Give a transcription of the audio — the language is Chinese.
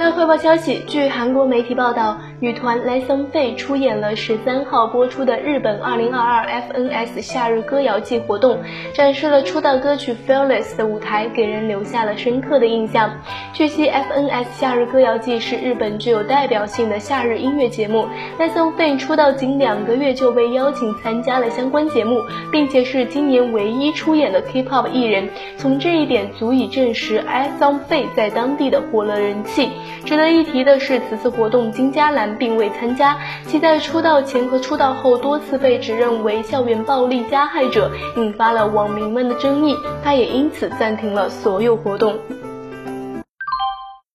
娱乐汇报消息，据韩国媒体报道，女团 l e s o n Fei 出演了十三号播出的日本二零二二 FNS 夏日歌谣季活动，展示了出道歌曲 Fearless 的舞台，给人留下了深刻的印象。据悉，FNS 夏日歌谣季是日本具有代表性的夏日音乐节目。l e s o n Fei 出道仅两个月就被邀请参加了相关节目，并且是今年唯一出演的 K-pop 艺人。从这一点足以证实 l e s o n Fei 在当地的火热人气。值得一提的是，此次活动金佳兰并未参加，其在出道前和出道后多次被指认为校园暴力加害者，引发了网民们的争议，她也因此暂停了所有活动。